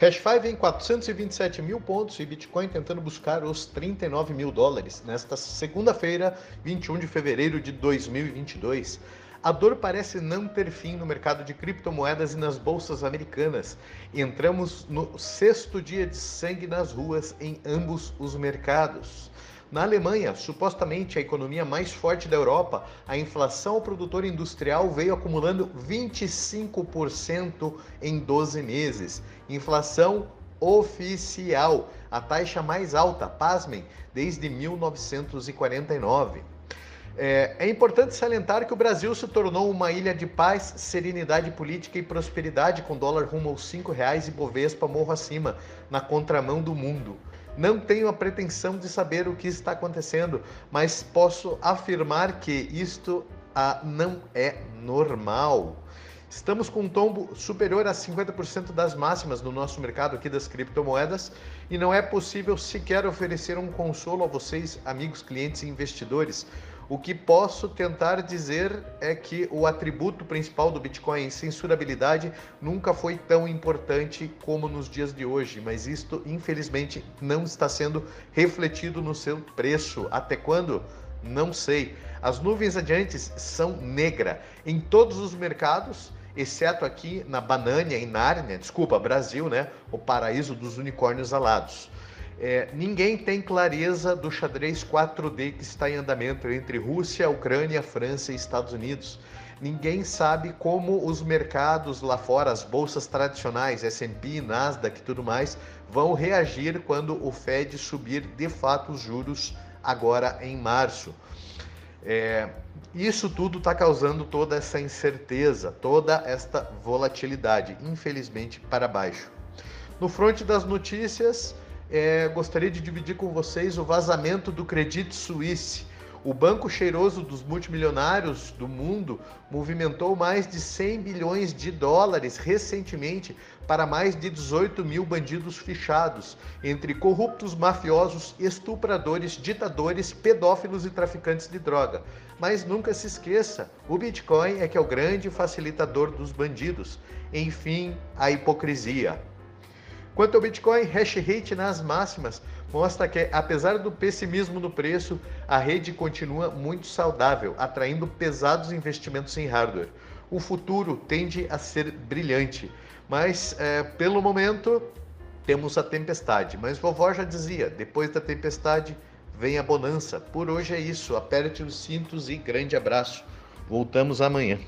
Hash 5 em 427 mil pontos e Bitcoin tentando buscar os 39 mil dólares nesta segunda-feira, 21 de fevereiro de 2022. A dor parece não ter fim no mercado de criptomoedas e nas bolsas americanas. Entramos no sexto dia de sangue nas ruas em ambos os mercados. Na Alemanha, supostamente a economia mais forte da Europa, a inflação ao produtor industrial veio acumulando 25% em 12 meses. Inflação oficial, a taxa mais alta, pasmem, desde 1949. É, é, importante salientar que o Brasil se tornou uma ilha de paz, serenidade política e prosperidade, com dólar rumo aos R$ reais e Bovespa morro acima, na contramão do mundo. Não tenho a pretensão de saber o que está acontecendo, mas posso afirmar que isto ah, não é normal. Estamos com um tombo superior a 50% das máximas no nosso mercado aqui das criptomoedas e não é possível sequer oferecer um consolo a vocês, amigos, clientes e investidores. O que posso tentar dizer é que o atributo principal do Bitcoin, censurabilidade, nunca foi tão importante como nos dias de hoje, mas isto infelizmente não está sendo refletido no seu preço. Até quando? Não sei. As nuvens adiantes são negra em todos os mercados, exceto aqui na Banânia, em Nárnia, desculpa, Brasil, né? O paraíso dos unicórnios alados. É, ninguém tem clareza do xadrez 4D que está em andamento entre Rússia, Ucrânia, França e Estados Unidos. Ninguém sabe como os mercados lá fora, as bolsas tradicionais, S&P, Nasdaq e tudo mais, vão reagir quando o Fed subir de fato os juros agora em março. É, isso tudo está causando toda essa incerteza, toda esta volatilidade, infelizmente, para baixo. No fronte das notícias, é, gostaria de dividir com vocês o vazamento do Credit Suisse. O banco cheiroso dos multimilionários do mundo movimentou mais de 100 bilhões de dólares recentemente para mais de 18 mil bandidos fichados, entre corruptos, mafiosos, estupradores, ditadores, pedófilos e traficantes de droga. Mas nunca se esqueça, o Bitcoin é que é o grande facilitador dos bandidos. Enfim, a hipocrisia. Quanto ao Bitcoin, hash rate nas máximas mostra que, apesar do pessimismo no preço, a rede continua muito saudável, atraindo pesados investimentos em hardware. O futuro tende a ser brilhante, mas é, pelo momento temos a tempestade. Mas vovó já dizia: depois da tempestade vem a bonança. Por hoje é isso. Aperte os cintos e grande abraço. Voltamos amanhã.